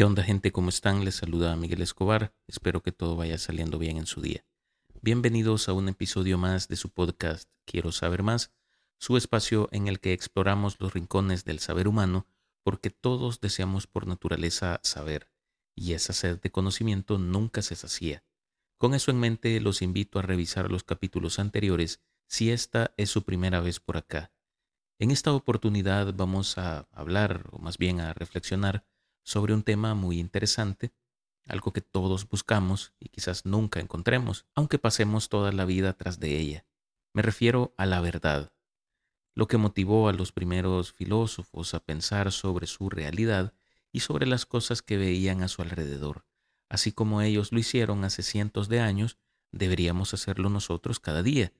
¿Qué onda gente? ¿Cómo están? Les saluda Miguel Escobar. Espero que todo vaya saliendo bien en su día. Bienvenidos a un episodio más de su podcast Quiero saber más, su espacio en el que exploramos los rincones del saber humano porque todos deseamos por naturaleza saber y esa sed de conocimiento nunca se sacía. Con eso en mente los invito a revisar los capítulos anteriores si esta es su primera vez por acá. En esta oportunidad vamos a hablar, o más bien a reflexionar, sobre un tema muy interesante, algo que todos buscamos y quizás nunca encontremos, aunque pasemos toda la vida tras de ella. Me refiero a la verdad, lo que motivó a los primeros filósofos a pensar sobre su realidad y sobre las cosas que veían a su alrededor. Así como ellos lo hicieron hace cientos de años, deberíamos hacerlo nosotros cada día.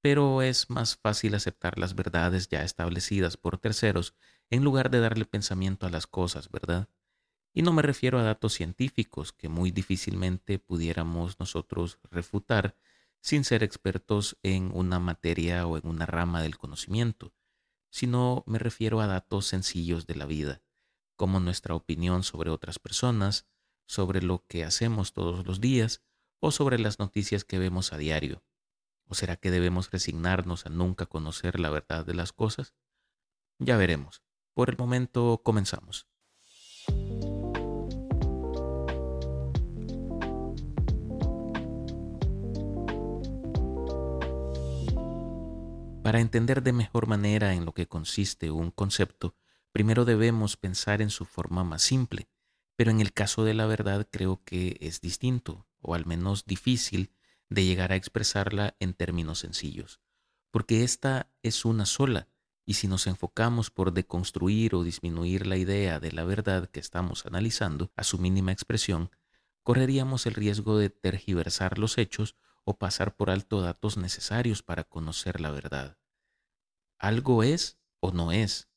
Pero es más fácil aceptar las verdades ya establecidas por terceros en lugar de darle pensamiento a las cosas, ¿verdad? Y no me refiero a datos científicos que muy difícilmente pudiéramos nosotros refutar sin ser expertos en una materia o en una rama del conocimiento, sino me refiero a datos sencillos de la vida, como nuestra opinión sobre otras personas, sobre lo que hacemos todos los días o sobre las noticias que vemos a diario. ¿O será que debemos resignarnos a nunca conocer la verdad de las cosas? Ya veremos. Por el momento comenzamos. Para entender de mejor manera en lo que consiste un concepto, primero debemos pensar en su forma más simple, pero en el caso de la verdad creo que es distinto, o al menos difícil, de llegar a expresarla en términos sencillos, porque esta es una sola, y si nos enfocamos por deconstruir o disminuir la idea de la verdad que estamos analizando a su mínima expresión, correríamos el riesgo de tergiversar los hechos o pasar por alto datos necesarios para conocer la verdad. Algo es o no es,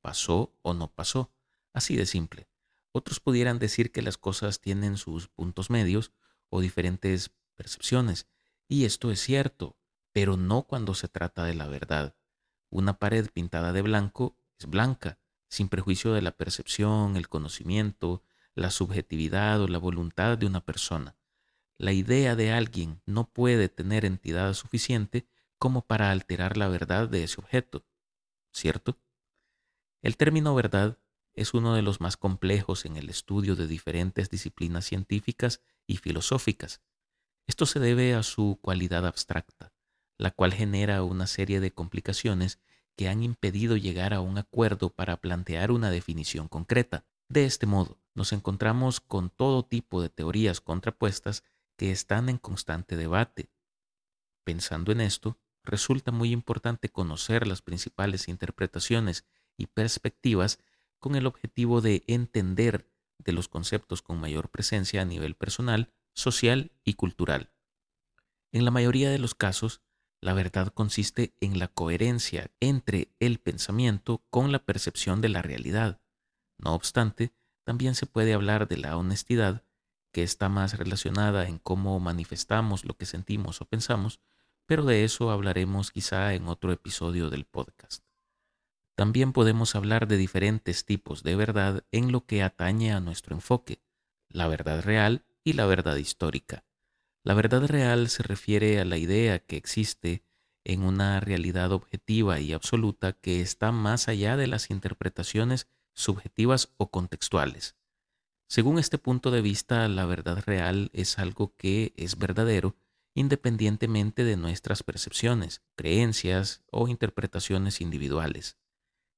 pasó o no pasó, así de simple. Otros pudieran decir que las cosas tienen sus puntos medios o diferentes percepciones, y esto es cierto, pero no cuando se trata de la verdad. Una pared pintada de blanco es blanca, sin prejuicio de la percepción, el conocimiento, la subjetividad o la voluntad de una persona. La idea de alguien no puede tener entidad suficiente como para alterar la verdad de ese objeto, ¿cierto? El término verdad es uno de los más complejos en el estudio de diferentes disciplinas científicas y filosóficas. Esto se debe a su cualidad abstracta, la cual genera una serie de complicaciones que han impedido llegar a un acuerdo para plantear una definición concreta. De este modo, nos encontramos con todo tipo de teorías contrapuestas que están en constante debate. Pensando en esto, resulta muy importante conocer las principales interpretaciones y perspectivas con el objetivo de entender de los conceptos con mayor presencia a nivel personal, social y cultural. En la mayoría de los casos, la verdad consiste en la coherencia entre el pensamiento con la percepción de la realidad. No obstante, también se puede hablar de la honestidad que está más relacionada en cómo manifestamos lo que sentimos o pensamos, pero de eso hablaremos quizá en otro episodio del podcast. También podemos hablar de diferentes tipos de verdad en lo que atañe a nuestro enfoque, la verdad real y la verdad histórica. La verdad real se refiere a la idea que existe en una realidad objetiva y absoluta que está más allá de las interpretaciones subjetivas o contextuales. Según este punto de vista, la verdad real es algo que es verdadero independientemente de nuestras percepciones, creencias o interpretaciones individuales.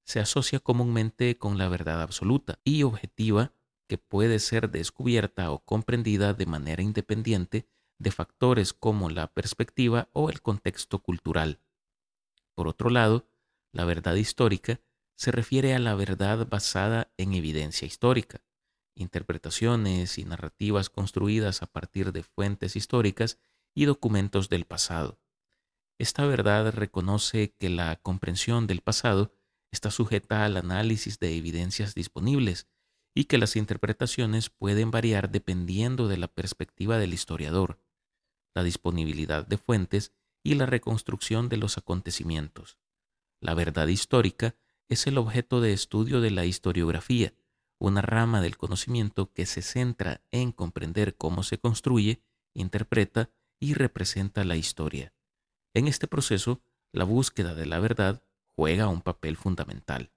Se asocia comúnmente con la verdad absoluta y objetiva que puede ser descubierta o comprendida de manera independiente de factores como la perspectiva o el contexto cultural. Por otro lado, la verdad histórica se refiere a la verdad basada en evidencia histórica, interpretaciones y narrativas construidas a partir de fuentes históricas y documentos del pasado. Esta verdad reconoce que la comprensión del pasado está sujeta al análisis de evidencias disponibles y que las interpretaciones pueden variar dependiendo de la perspectiva del historiador, la disponibilidad de fuentes y la reconstrucción de los acontecimientos. La verdad histórica es el objeto de estudio de la historiografía, una rama del conocimiento que se centra en comprender cómo se construye, interpreta y representa la historia. En este proceso, la búsqueda de la verdad juega un papel fundamental.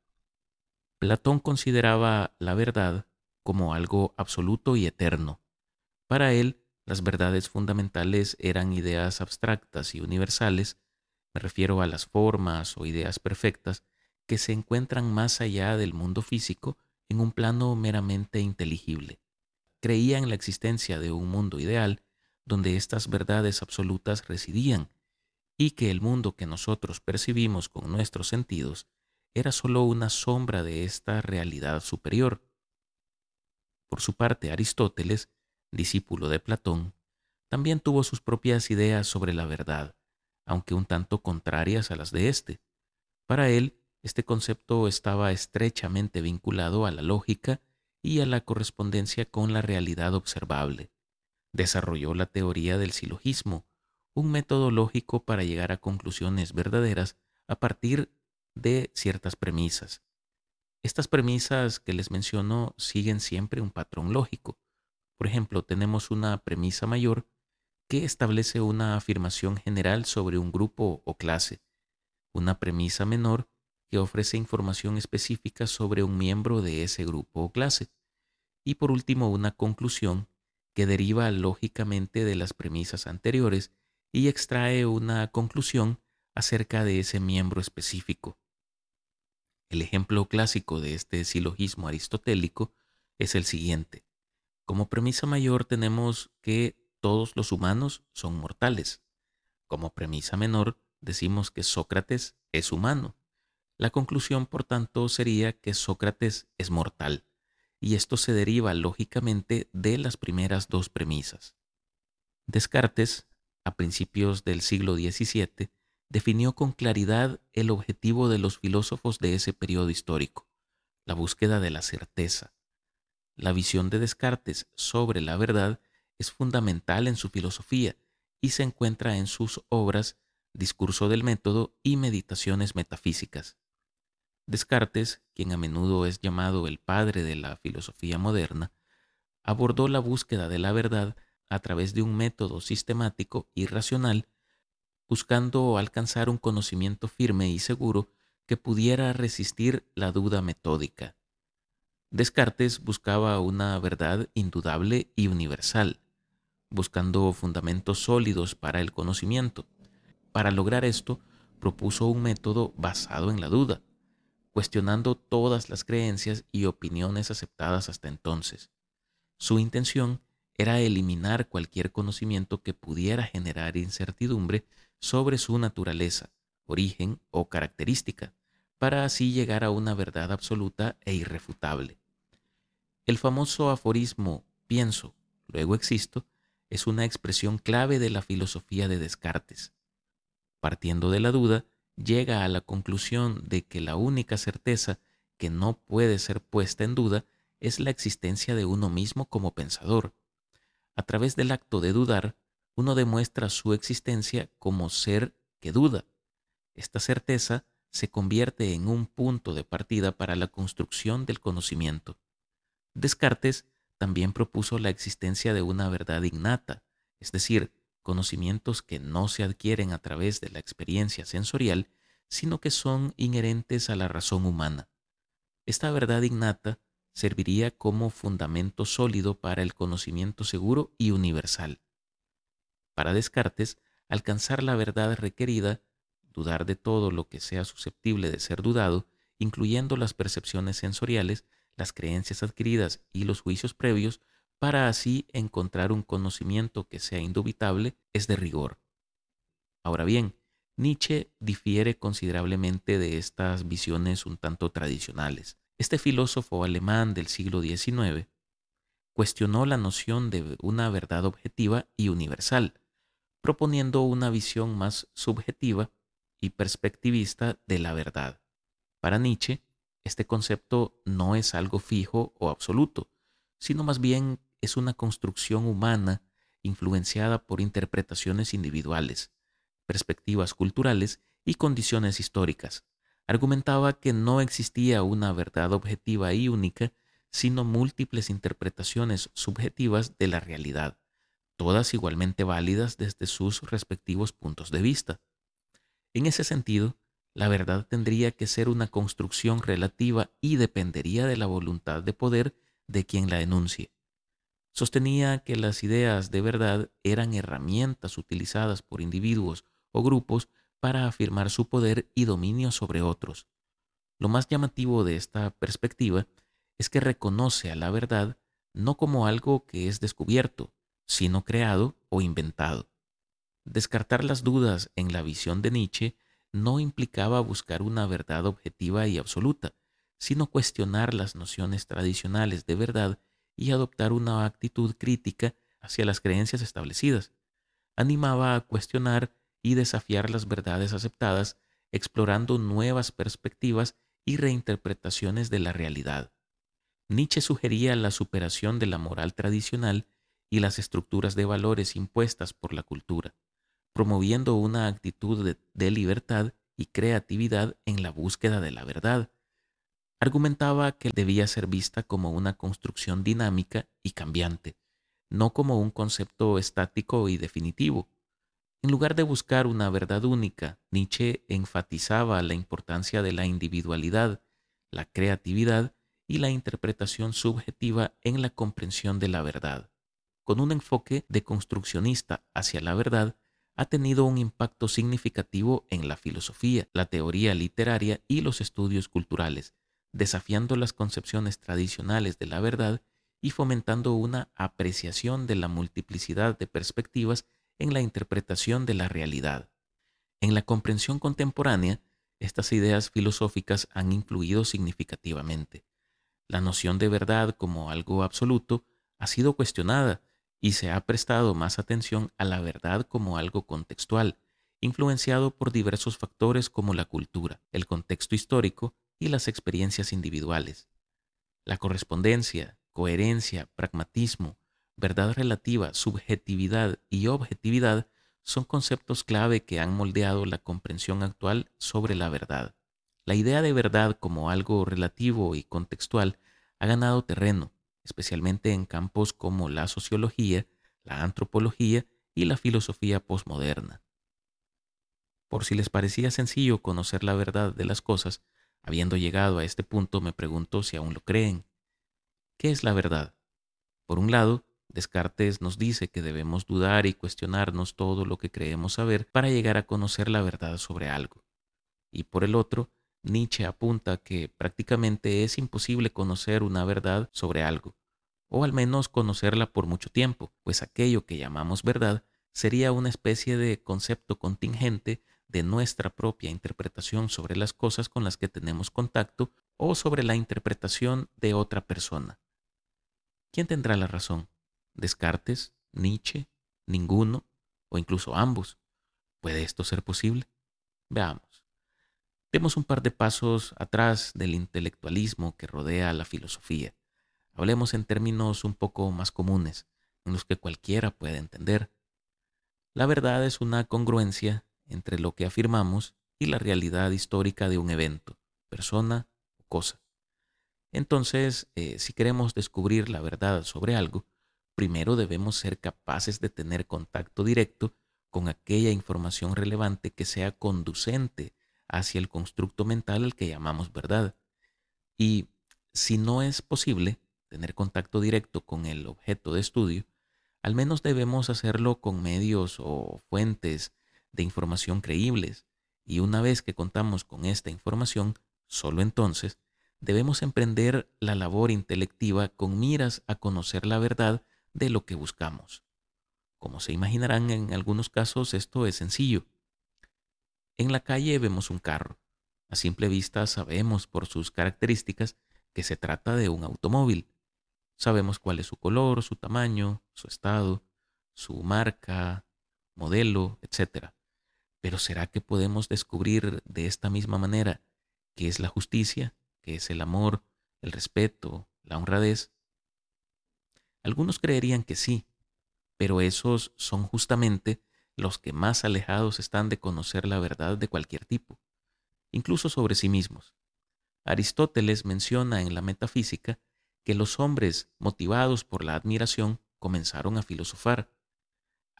Platón consideraba la verdad como algo absoluto y eterno. Para él, las verdades fundamentales eran ideas abstractas y universales, me refiero a las formas o ideas perfectas, que se encuentran más allá del mundo físico en un plano meramente inteligible. Creía en la existencia de un mundo ideal donde estas verdades absolutas residían y que el mundo que nosotros percibimos con nuestros sentidos era sólo una sombra de esta realidad superior. Por su parte, Aristóteles, discípulo de Platón, también tuvo sus propias ideas sobre la verdad, aunque un tanto contrarias a las de éste. Para él, este concepto estaba estrechamente vinculado a la lógica y a la correspondencia con la realidad observable. Desarrolló la teoría del silogismo, un método lógico para llegar a conclusiones verdaderas a partir de ciertas premisas. Estas premisas que les menciono siguen siempre un patrón lógico. Por ejemplo, tenemos una premisa mayor que establece una afirmación general sobre un grupo o clase, una premisa menor que ofrece información específica sobre un miembro de ese grupo o clase, y por último una conclusión que deriva lógicamente de las premisas anteriores y extrae una conclusión acerca de ese miembro específico. El ejemplo clásico de este silogismo aristotélico es el siguiente. Como premisa mayor tenemos que todos los humanos son mortales. Como premisa menor decimos que Sócrates es humano. La conclusión, por tanto, sería que Sócrates es mortal, y esto se deriva lógicamente de las primeras dos premisas. Descartes, a principios del siglo XVII, definió con claridad el objetivo de los filósofos de ese periodo histórico, la búsqueda de la certeza. La visión de Descartes sobre la verdad es fundamental en su filosofía y se encuentra en sus obras Discurso del Método y Meditaciones Metafísicas. Descartes, quien a menudo es llamado el padre de la filosofía moderna, abordó la búsqueda de la verdad a través de un método sistemático y racional buscando alcanzar un conocimiento firme y seguro que pudiera resistir la duda metódica. Descartes buscaba una verdad indudable y universal, buscando fundamentos sólidos para el conocimiento. Para lograr esto, propuso un método basado en la duda, cuestionando todas las creencias y opiniones aceptadas hasta entonces. Su intención era eliminar cualquier conocimiento que pudiera generar incertidumbre sobre su naturaleza, origen o característica, para así llegar a una verdad absoluta e irrefutable. El famoso aforismo pienso, luego existo, es una expresión clave de la filosofía de Descartes. Partiendo de la duda, llega a la conclusión de que la única certeza que no puede ser puesta en duda es la existencia de uno mismo como pensador. A través del acto de dudar, uno demuestra su existencia como ser que duda. Esta certeza se convierte en un punto de partida para la construcción del conocimiento. Descartes también propuso la existencia de una verdad innata, es decir, conocimientos que no se adquieren a través de la experiencia sensorial, sino que son inherentes a la razón humana. Esta verdad innata serviría como fundamento sólido para el conocimiento seguro y universal. Para Descartes, alcanzar la verdad requerida, dudar de todo lo que sea susceptible de ser dudado, incluyendo las percepciones sensoriales, las creencias adquiridas y los juicios previos, para así encontrar un conocimiento que sea indubitable, es de rigor. Ahora bien, Nietzsche difiere considerablemente de estas visiones un tanto tradicionales. Este filósofo alemán del siglo XIX cuestionó la noción de una verdad objetiva y universal, proponiendo una visión más subjetiva y perspectivista de la verdad. Para Nietzsche, este concepto no es algo fijo o absoluto, sino más bien es una construcción humana influenciada por interpretaciones individuales, perspectivas culturales y condiciones históricas. Argumentaba que no existía una verdad objetiva y única, sino múltiples interpretaciones subjetivas de la realidad, todas igualmente válidas desde sus respectivos puntos de vista. En ese sentido, la verdad tendría que ser una construcción relativa y dependería de la voluntad de poder de quien la enuncie. Sostenía que las ideas de verdad eran herramientas utilizadas por individuos o grupos para afirmar su poder y dominio sobre otros. Lo más llamativo de esta perspectiva es que reconoce a la verdad no como algo que es descubierto, sino creado o inventado. Descartar las dudas en la visión de Nietzsche no implicaba buscar una verdad objetiva y absoluta, sino cuestionar las nociones tradicionales de verdad y adoptar una actitud crítica hacia las creencias establecidas. Animaba a cuestionar y desafiar las verdades aceptadas, explorando nuevas perspectivas y reinterpretaciones de la realidad. Nietzsche sugería la superación de la moral tradicional y las estructuras de valores impuestas por la cultura, promoviendo una actitud de, libertad y creatividad en la búsqueda de la verdad. Argumentaba que debía ser vista como una construcción dinámica y cambiante, no como un concepto estático y definitivo. En lugar de buscar una verdad única, Nietzsche enfatizaba la importancia de la individualidad, la creatividad y la interpretación subjetiva en la comprensión de la verdad. Con un enfoque de construccionista hacia la verdad, ha tenido un impacto significativo en la filosofía, la teoría literaria y los estudios culturales, desafiando las concepciones tradicionales de la verdad y fomentando una apreciación de la multiplicidad de perspectivas en la interpretación de la realidad. En la comprensión contemporánea, estas ideas filosóficas han influido significativamente. La noción de verdad como algo absoluto ha sido cuestionada y se ha prestado más atención a la verdad como algo contextual, influenciado por diversos factores como la cultura, el contexto histórico y las experiencias individuales. La correspondencia, coherencia, pragmatismo, verdad relativa, subjetividad y objetividad son conceptos clave que han moldeado la comprensión actual sobre la verdad. La idea de verdad como algo relativo y contextual ha ganado terreno, especialmente en campos como la sociología, la antropología y la filosofía posmoderna. Por si les parecía sencillo conocer la verdad de las cosas, habiendo llegado a este punto me pregunto si aún lo creen. ¿Qué es la verdad? Por un lado, Descartes nos dice que debemos dudar y cuestionarnos todo lo que creemos saber para llegar a conocer la verdad sobre algo. Y por el otro, Nietzsche apunta que prácticamente es imposible conocer una verdad sobre algo, o al menos conocerla por mucho tiempo, pues aquello que llamamos verdad sería una especie de concepto contingente de nuestra propia interpretación sobre las cosas con las que tenemos contacto o sobre la interpretación de otra persona. ¿Quién tendrá la razón? Descartes, Nietzsche, ninguno o incluso ambos. ¿Puede esto ser posible? Veamos. Demos un par de pasos atrás del intelectualismo que rodea a la filosofía. Hablemos en términos un poco más comunes, en los que cualquiera puede entender. La verdad es una congruencia entre lo que afirmamos y la realidad histórica de un evento, persona o cosa. Entonces, eh, si queremos descubrir la verdad sobre algo, primero debemos ser capaces de tener contacto directo con aquella información relevante que sea conducente hacia el constructo mental al que llamamos verdad. Y si no es posible tener contacto directo con el objeto de estudio, al menos debemos hacerlo con medios o fuentes de información creíbles. Y una vez que contamos con esta información, solo entonces debemos emprender la labor intelectiva con miras a conocer la verdad de lo que buscamos. Como se imaginarán, en algunos casos esto es sencillo. En la calle vemos un carro. A simple vista sabemos por sus características que se trata de un automóvil. Sabemos cuál es su color, su tamaño, su estado, su marca, modelo, etc. Pero ¿será que podemos descubrir de esta misma manera qué es la justicia, qué es el amor, el respeto, la honradez? Algunos creerían que sí, pero esos son justamente los que más alejados están de conocer la verdad de cualquier tipo, incluso sobre sí mismos. Aristóteles menciona en la metafísica que los hombres, motivados por la admiración, comenzaron a filosofar.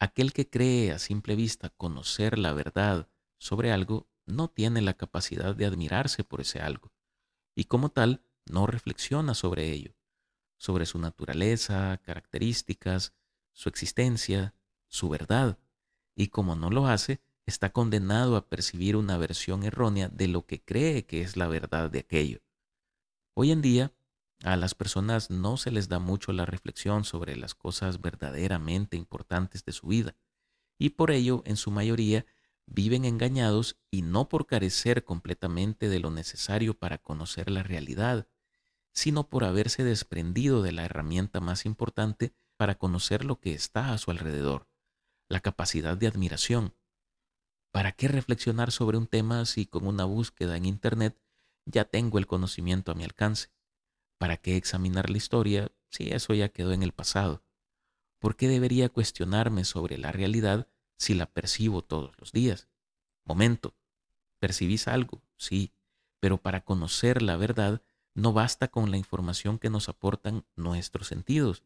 Aquel que cree a simple vista conocer la verdad sobre algo no tiene la capacidad de admirarse por ese algo, y como tal no reflexiona sobre ello, sobre su naturaleza, características, su existencia, su verdad, y como no lo hace, está condenado a percibir una versión errónea de lo que cree que es la verdad de aquello. Hoy en día, a las personas no se les da mucho la reflexión sobre las cosas verdaderamente importantes de su vida, y por ello, en su mayoría, viven engañados y no por carecer completamente de lo necesario para conocer la realidad, sino por haberse desprendido de la herramienta más importante para conocer lo que está a su alrededor, la capacidad de admiración. ¿Para qué reflexionar sobre un tema si con una búsqueda en Internet ya tengo el conocimiento a mi alcance? ¿Para qué examinar la historia si eso ya quedó en el pasado? ¿Por qué debería cuestionarme sobre la realidad si la percibo todos los días? Momento. ¿Percibís algo? Sí, pero para conocer la verdad no basta con la información que nos aportan nuestros sentidos.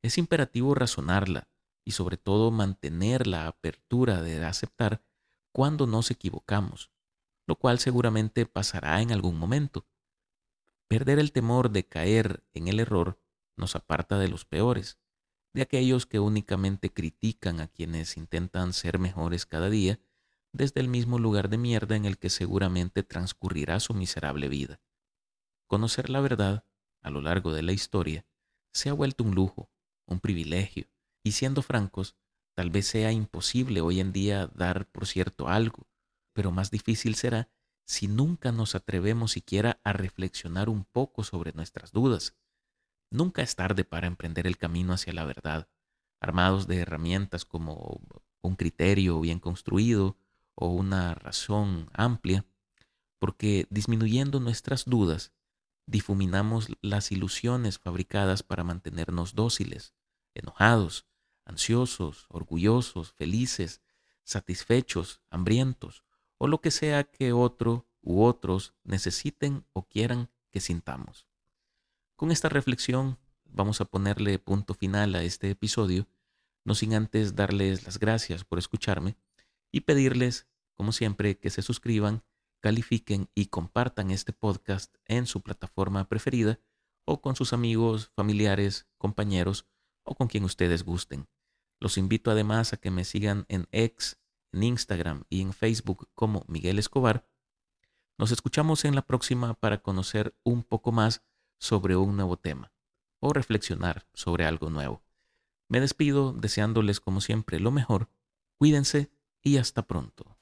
Es imperativo razonarla y sobre todo mantener la apertura de aceptar cuando nos equivocamos, lo cual seguramente pasará en algún momento. Perder el temor de caer en el error nos aparta de los peores, de aquellos que únicamente critican a quienes intentan ser mejores cada día desde el mismo lugar de mierda en el que seguramente transcurrirá su miserable vida. Conocer la verdad, a lo largo de la historia, se ha vuelto un lujo, un privilegio, y siendo francos, tal vez sea imposible hoy en día dar por cierto algo, pero más difícil será si nunca nos atrevemos siquiera a reflexionar un poco sobre nuestras dudas. Nunca es tarde para emprender el camino hacia la verdad, armados de herramientas como un criterio bien construido o una razón amplia, porque disminuyendo nuestras dudas, difuminamos las ilusiones fabricadas para mantenernos dóciles, enojados, ansiosos, orgullosos, felices, satisfechos, hambrientos, o lo que sea que otro u otros necesiten o quieran que sintamos. Con esta reflexión vamos a ponerle punto final a este episodio, no sin antes darles las gracias por escucharme y pedirles, como siempre, que se suscriban califiquen y compartan este podcast en su plataforma preferida o con sus amigos, familiares, compañeros o con quien ustedes gusten. Los invito además a que me sigan en X, en Instagram y en Facebook como Miguel Escobar. Nos escuchamos en la próxima para conocer un poco más sobre un nuevo tema o reflexionar sobre algo nuevo. Me despido deseándoles como siempre lo mejor. Cuídense y hasta pronto.